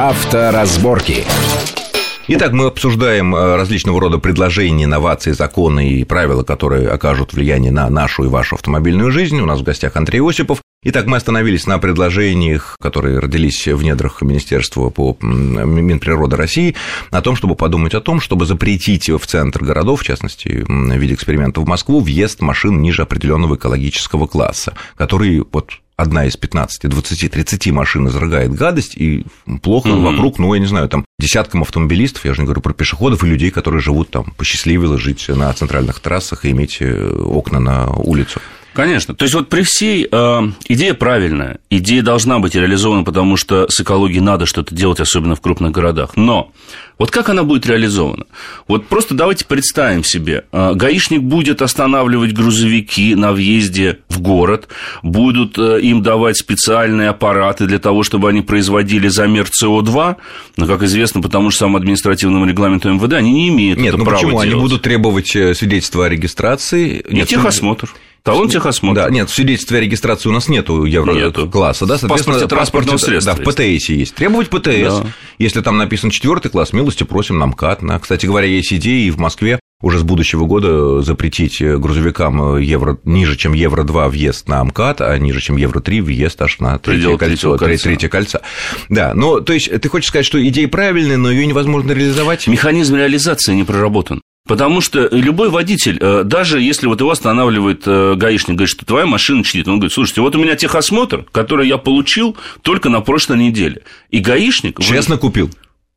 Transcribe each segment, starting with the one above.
Авторазборки. Итак, мы обсуждаем э, различного рода предложения, инновации, законы и правила, которые окажут влияние на нашу и вашу автомобильную жизнь. У нас в гостях Андрей Осипов. Итак, мы остановились на предложениях, которые родились в недрах Министерства по Минприроды России, о том, чтобы подумать о том, чтобы запретить в центр городов, в частности, в виде эксперимента в Москву, въезд машин ниже определенного экологического класса, который вот одна из 15, 20, 30 машин изрыгает гадость, и плохо mm-hmm. вокруг, ну, я не знаю, там десяткам автомобилистов, я же не говорю про пешеходов и людей, которые живут там, посчастливило жить на центральных трассах и иметь э, окна на улицу. Конечно. То есть вот при всей э, идея правильная, идея должна быть реализована, потому что с экологией надо что-то делать, особенно в крупных городах. Но вот как она будет реализована? Вот просто давайте представим себе, э, гаишник будет останавливать грузовики на въезде в город, будут э, им давать специальные аппараты для того, чтобы они производили замер СО2, но, как известно, потому что самому административному регламенту МВД они не имеют Нет, это ну права почему? делать. Они будут требовать э, свидетельства о регистрации. И техосмотр. Талон техосмотра. Да, нет, в свидетельстве о регистрации у нас нету еврокласса, да, соответственно, в паспорте средства. Да, в ПТС есть. Требовать ПТС. Да. Если там написан четвертый класс, милости просим нам КАТ. Кстати говоря, есть идеи и в Москве уже с будущего года запретить грузовикам евро, ниже, чем евро-2 въезд на МКАД, а ниже, чем евро-3 въезд аж на третье кольцо, кольца. третье кольца. Да, но, то есть, ты хочешь сказать, что идея правильная, но ее невозможно реализовать? Механизм реализации не проработан. Потому что любой водитель, э, даже если вот его останавливает э, гаишник, говорит, что твоя машина чтит, он говорит, слушайте, вот у меня техосмотр, который я получил только на прошлой неделе. И гаишник... Честно вы... купил.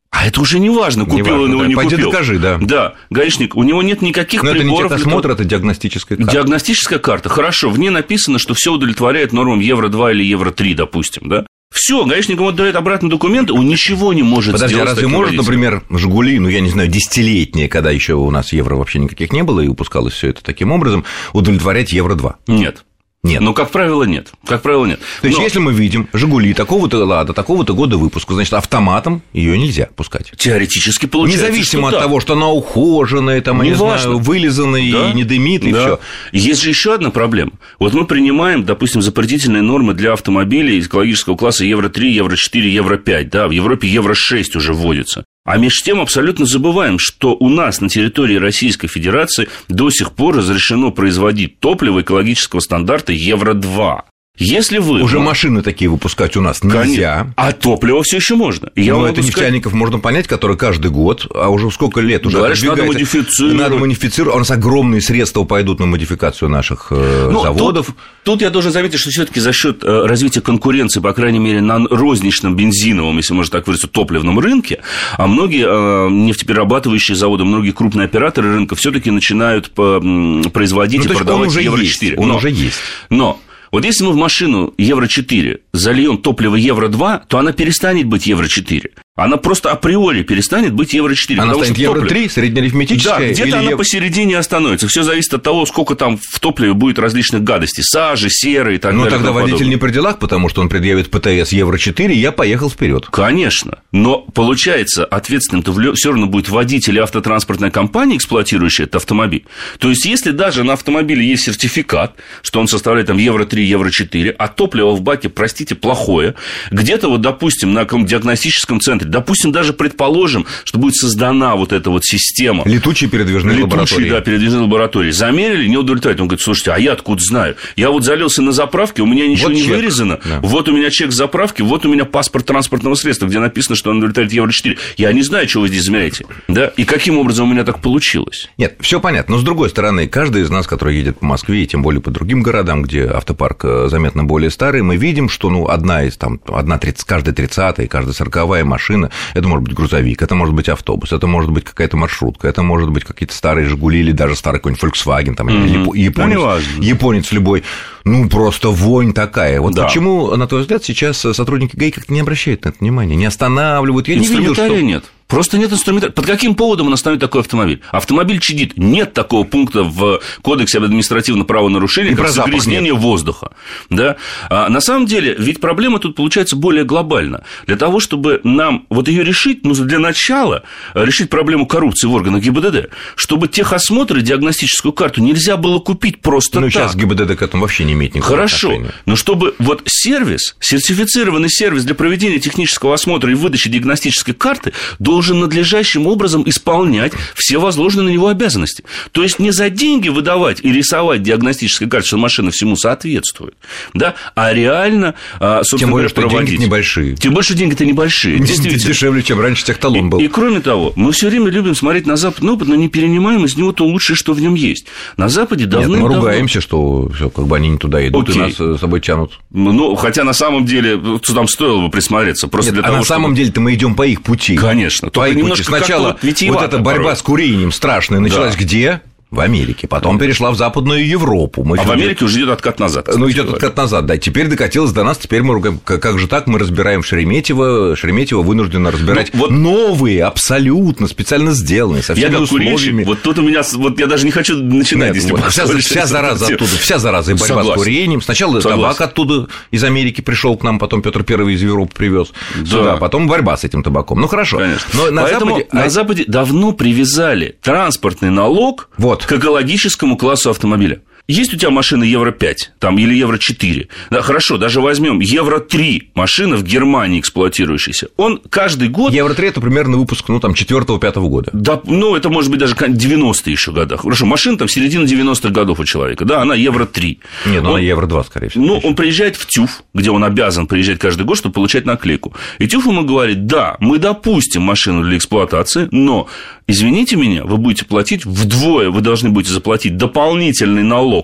А это уже не важно, купил не важно, он его, да. не Пойди купил. докажи, да. Да, гаишник, у него нет никаких Но приборов. это не техосмотр, это диагностическая карта. Диагностическая карта, хорошо, в ней написано, что все удовлетворяет нормам Евро-2 или Евро-3, допустим, да? Все, гаишник ему отдает обратно документы, он ничего не может Подожди, сделать. Подожди, а разве может, например, Жигули, ну, я не знаю, десятилетние, когда еще у нас евро вообще никаких не было, и упускалось все это таким образом, удовлетворять евро-2? Нет. Нет. Ну, как правило, нет. Как правило, нет. То есть, Но... если мы видим Жигули такого-то лада, такого-то года выпуска, значит, автоматом ее нельзя пускать. Теоретически получается. Независимо от да. того, что она ухоженная, там, не я не знаю, вылизанная да? и не дымит, и да. все. Есть же еще одна проблема. Вот мы принимаем, допустим, запретительные нормы для автомобилей экологического класса Евро-3, Евро-4, Евро-5. Да, в Европе Евро-6 уже вводится. А между тем абсолютно забываем, что у нас на территории Российской Федерации до сих пор разрешено производить топливо экологического стандарта Евро-2. Если вы... Уже машины такие выпускать у нас нельзя. Конечно. А топливо все еще можно. Я Но это нефтяников можно понять, которые каждый год, а уже сколько лет уже Говоришь, надо модифицировать. Надо модифицировать. У нас огромные средства пойдут на модификацию наших э, ну, заводов. Тут, тут я должен заметить, что все таки за счет э, развития конкуренции, по крайней мере, на розничном бензиновом, если можно так выразиться, топливном рынке, а многие э, нефтеперерабатывающие заводы, многие крупные операторы рынка все таки начинают производить ну, и продавать Евро-4. Он уже есть. Но вот если мы в машину Евро-4 зальем топливо Евро-2, то она перестанет быть Евро-4 она просто априори перестанет быть Евро-4. Она станет Евро-3, среднеарифметическая? Да, где-то она посередине остановится. Все зависит от того, сколько там в топливе будет разлищных гадостей. Сажи, серы и так ну, далее. Ну, тогда водитель подобное. не при делах, потому что он предъявит ПТС Евро-4, и я поехал вперед. Конечно. Но, получается, ответственным-то все равно будет водитель и автотранспортная компания, эксплуатирующая этот автомобиль. То есть, если даже на автомобиле есть сертификат, что он составляет там Евро-3, Евро-4, а топливо в баке, простите, плохое, где-то вот, допустим, на каком диагностическом центре. Допустим, даже предположим, что будет создана вот эта вот система. Летучие передвижные Летучие, лаборатории. да, передвижные лаборатории. Замерили, не удовлетворяет. Он говорит, слушайте, а я откуда знаю? Я вот залился на заправке, у меня ничего вот не чек. вырезано. Да. Вот у меня чек заправки, вот у меня паспорт транспортного средства, где написано, что он удовлетворяет Евро-4. Я не знаю, что вы здесь измеряете. Да? И каким образом у меня так получилось? Нет, все понятно. Но с другой стороны, каждый из нас, который едет по Москве, и тем более по другим городам, где автопарк э, заметно более старый, мы видим, что ну, одна из там, одна 30, каждая 30 каждая 40 машина, это может быть грузовик, это может быть автобус, это может быть какая-то маршрутка, это может быть какие-то старые Жигули или даже старый какой-нибудь Volkswagen, там, mm-hmm. японец, ну, японец любой. Ну, просто вонь такая. Вот да. почему, на твой взгляд, сейчас сотрудники ГАИ как-то не обращают на это внимания, не останавливают? Я не видел, что... нет. Просто нет инструмента. Под каким поводом он остановит такой автомобиль? Автомобиль чадит. Нет такого пункта в Кодексе об административном правонарушении, как загрязнение воздуха. Да? А на самом деле, ведь проблема тут получается более глобальна. Для того, чтобы нам вот ее решить, нужно для начала решить проблему коррупции в органах ГИБДД, чтобы техосмотры, диагностическую карту нельзя было купить просто ну, так. сейчас ГИБДД к этому вообще не имеет никакого Хорошо, отношения. но чтобы вот сервис, сертифицированный сервис для проведения технического осмотра и выдачи диагностической карты должен надлежащим образом исполнять все возложенные на него обязанности. То есть не за деньги выдавать и рисовать диагностической карты, что машина всему соответствует, да, а реально, а, собственно Тем более, говоря, проводить. деньги небольшие. Тем больше деньги-то небольшие, действительно. Дешевле, чем раньше техталон был. И, и кроме того, мы все время любим смотреть на западный опыт, но не перенимаем из него то лучшее, что в нем есть. На Западе Нет, давно. мы ругаемся, что все, как бы они не туда идут Окей. и нас э, с собой тянут. Ну, хотя на самом деле там стоило бы присмотреться. Просто Нет, для а того, на самом чтобы- деле-то мы идем по их пути. Конечно. Только их пути. немножко Сначала вот эта борьба порой. с курением страшная началась где? В Америке. Потом перешла в Западную Европу. Мы А в Америке уже идет откат назад. Ну, идет откат назад, да. Теперь докатилось до нас, теперь мы ругаем. Как же так? Мы разбираем Шереметьево. Шереметьево вынуждено разбирать Ну, вот- новые, абсолютно специально сделанные, со Я всеми курильщик, условиями. вот тут у меня, вот я даже не хочу начинать, Нет, если вот вся, вся зараза оттуда, вся зараза и борьба Согласен. с курением. Сначала Согласен. табак оттуда из Америки пришел к нам, потом Петр Первый из Европы привез сюда, потом борьба с этим табаком. Ну хорошо. Конечно. Но на Поэтому Западе на а- Западе давно привязали транспортный налог Вот. К экологическому классу автомобиля. Есть у тебя машина Евро 5 там, или Евро 4? Да, хорошо, даже возьмем Евро 3 машина в Германии эксплуатирующаяся. Он каждый год Евро 3 это примерно выпуск, ну, там, 4-5 года. Да, ну, это может быть даже 90-е еще годах. Хорошо, машина там середина 90-х годов у человека, да, она Евро 3. Нет, ну, Он- на Евро 2, скорее всего. Ну, он приезжает в ТЮФ, где он обязан приезжать каждый год, чтобы получать наклейку. И ТЮФ ему говорит, да, мы допустим машину для эксплуатации, но, извините меня, вы будете платить вдвое, вы должны будете заплатить дополнительный налог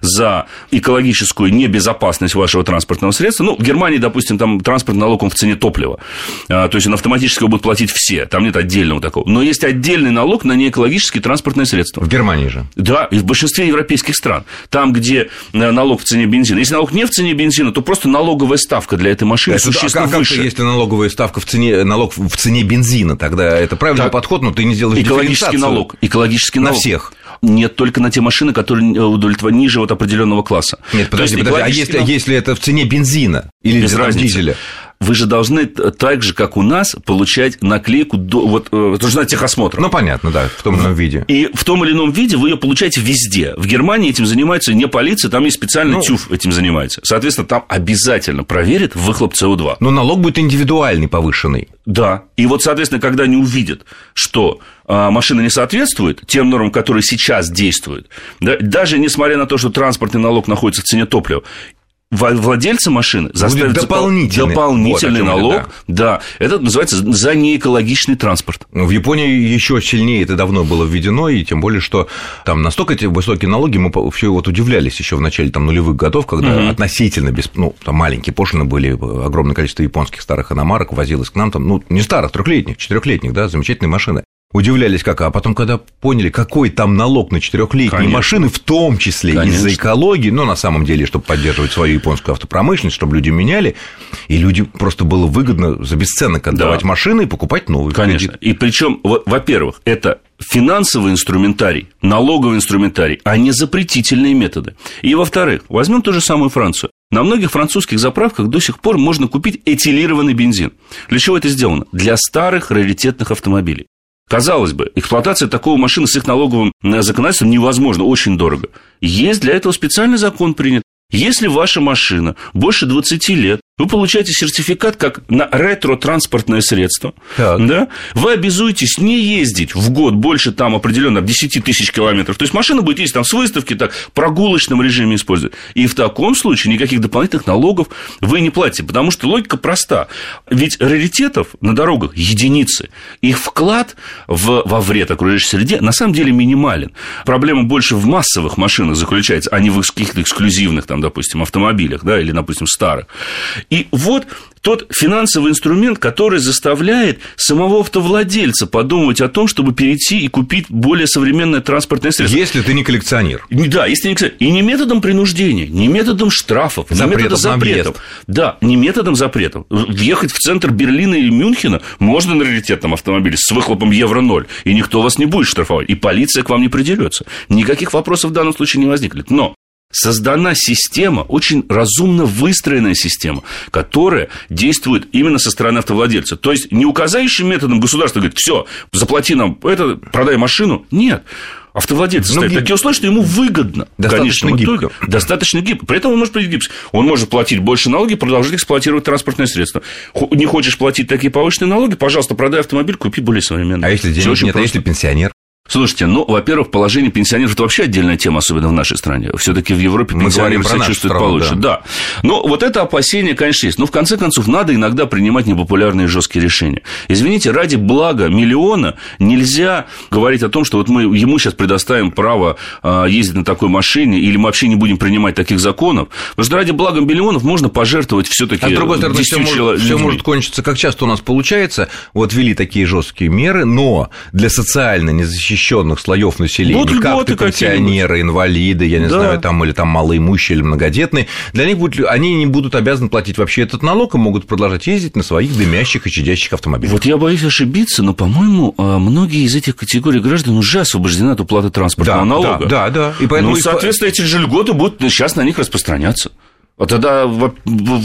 за экологическую небезопасность вашего транспортного средства. Ну, в Германии, допустим, там транспортный налог, он в цене топлива. А, То есть, он автоматически его будут платить все, там нет отдельного такого. Но есть отдельный налог на неэкологические транспортные средства. В Германии же. Да, и в большинстве европейских стран. Там, где э, налог в цене бензина. Если налог не в цене бензина, то просто налоговая ставка для этой машины Это- а существенно как, как выше. если налоговая ставка в цене, налог в цене бензина, тогда это правильный Так. подход, но ты не сделаешь Экологический налог. Экологический На налог. всех. Нет, только на те машины, которые удовлетворяют ниже вот определенного класса. Нет, То есть подожди, подожди, а если, если это в цене бензина или Без разницы. дизеля? Вы же должны так же, как у нас, получать наклейку до, вот, э, должна техосмотра. Ну, понятно, да, в том или ином виде. И в том или ином виде вы ее получаете везде. В Германии этим занимается не полиция, там есть специальный Ну. ТЮФ этим занимается. Соответственно, там обязательно проверят выхлоп СО2. Но налог будет индивидуальный, повышенный. Да. И вот, соответственно, когда они увидят, что а, машина не соответствует тем нормам, которые сейчас действуют, да, даже несмотря на то, что транспортный налог находится в цене топлива, владельцы машины заставят дополнительный. дополнительный Вот о чём я, налог. да. Это называется за неэкологичный транспорт. В Японии еще сильнее это давно было введено, и тем более, что там настолько эти высокие налоги, мы все вот удивлялись еще в начале там, нулевых годов, когда относительно без, ну, там маленькие пошлины были, огромное количество японских старых иномарок возилось к нам, там, ну, не старых, трехлетних, четырехлетних, да, замечательные машины. Удивлялись как, а потом, когда поняли, какой там налог на четырехлетние Конечно. машины, в том числе Конечно. из-за экологии, но на самом деле, чтобы поддерживать свою японскую автопромышленность, чтобы люди меняли, и люди просто было выгодно за бесценок отдавать Да. машины и покупать новые. Конечно. кредит. И причем, во-первых, это финансовый инструментарий, налоговый инструментарий, а не запретительные методы. И, во-вторых, возьмем ту же самую Францию. На многих французских заправках до сих пор можно купить этилированный бензин. Для чего это сделано? Для старых раритетных автомобилей. Казалось бы, эксплуатация такого машины с их налоговым э, законодательством невозможно, очень дорого. Есть для этого специальный закон принят. Если ваша машина больше 20 лет, вы получаете сертификат как на ретро-транспортное средство. Так. Да? Вы обязуетесь не ездить в год больше там определенно 10 тысяч километров. То есть машина будет ездить там с выставки, так, в прогулочном режиме использовать. И в таком случае никаких дополнительных налогов вы не платите, потому что логика проста. Ведь раритетов на дорогах единицы. Их вклад в, во вред окружающей среде на самом деле минимален. Проблема больше в массовых машинах заключается, а не в каких-то эксклюзивных, там, допустим, автомобилях, да, или, допустим, старых. И вот тот финансовый инструмент, который заставляет самого автовладельца подумать о том, чтобы перейти и купить более современное транспортное средство. Если ты не коллекционер. Да, если не коллекционер. И не методом принуждения, не методом штрафов, запретов не методом запретов. Да, не методом запретов. Въехать в центр Берлина или Мюнхена можно на раритетном автомобиле с выхлопом Евро-0, и никто вас не будет штрафовать, и полиция к вам не придерется. Никаких вопросов в данном случае не возникнет. Но создана система, очень разумно выстроенная система, которая действует именно со стороны автовладельца. То есть не указающим методом государство говорит, все, заплати нам это, продай машину. Нет. Автовладелец ну, ставит такие условия, что ему выгодно. Достаточно гибко. Достаточно гибко. При этом он может платить гибкость. Он может платить больше налоги, продолжать эксплуатировать транспортное средство. Не хочешь платить такие повышенные налоги, пожалуйста, продай автомобиль, купи более современный. А если денег нет, а если пенсионер? Слушайте, ну, во-первых, положение пенсионеров – это вообще отдельная тема, особенно в нашей стране. все таки в Европе Мы пенсионеры себя чувствуют страну, получше. Да. да. Но вот это опасение, конечно, есть. Но, в конце концов, надо иногда принимать непопулярные жесткие решения. Извините, ради блага миллиона нельзя говорить о том, что вот мы ему сейчас предоставим право а, ездить на такой машине, или мы вообще не будем принимать таких законов. Потому что ради блага миллионов можно пожертвовать все таки А с другой стороны, все может, все может кончиться, как часто у нас получается, вот ввели такие жесткие меры, но для социально незащищенных защищенных слоев населения, Будут как ты пенсионеры, инвалиды, я не да. знаю, там, или там малоимущие, или многодетные, для них будет, они не будут обязаны платить вообще этот налог и могут продолжать ездить на своих дымящих и чадящих автомобилях. Вот я боюсь ошибиться, но, по-моему, а, многие из этих категорий граждан уже освобождены от уплаты транспортного да, налога. Да, да, да. И поэтому ну, соответственно, эти же льготы будут сейчас на них распространяться. А тогда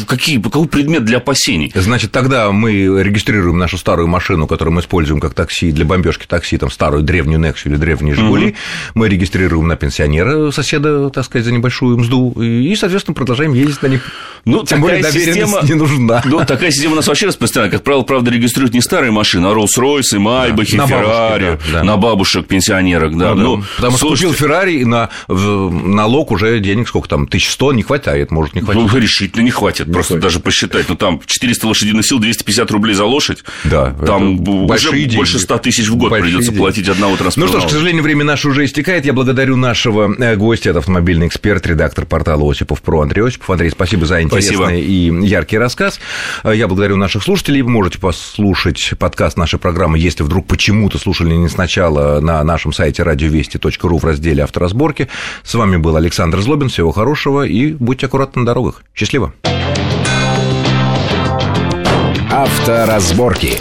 какие, какой предмет для опасений? Значит, тогда мы регистрируем нашу старую машину, которую мы используем как такси для бомбежки такси, там старую древнюю Нексу или древние Жигули, угу. мы регистрируем на пенсионера соседа, так сказать, за небольшую мзду, и, соответственно, продолжаем ездить на них. Ну, Тем более система, не нужна. Ну, такая система у нас вообще распространена. Как правило, правда, регистрируют не старые машины, а Роллс-Ройсы, Майбахи, да, Феррари, да, да. на бабушек, пенсионерок. Да. Ну, ну, потому что купил Феррари, на налог уже денег сколько там, 1100 не хватает, может не хватит. Ну, решительно не хватит, не просто хватит. даже посчитать. Ну, там 400 лошадиных сил, 250 рублей за лошадь. Да. Там уже деньги. больше 100 тысяч в год большие придется деньги. платить одного транспорта. Ну что ж, к сожалению, время наше уже истекает. Я благодарю нашего э, гостя, это автомобильный эксперт, редактор портала Осипов про Андрей Осипов. Андрей, спасибо за интересный спасибо. и яркий рассказ. Э, я благодарю наших слушателей. Вы можете послушать подкаст нашей программы, если вдруг почему-то слушали не сначала на нашем сайте радиовести.ру в разделе авторазборки. С вами был Александр Злобин. Всего хорошего и будьте аккуратны дорогах. Счастливо. Авторазборки.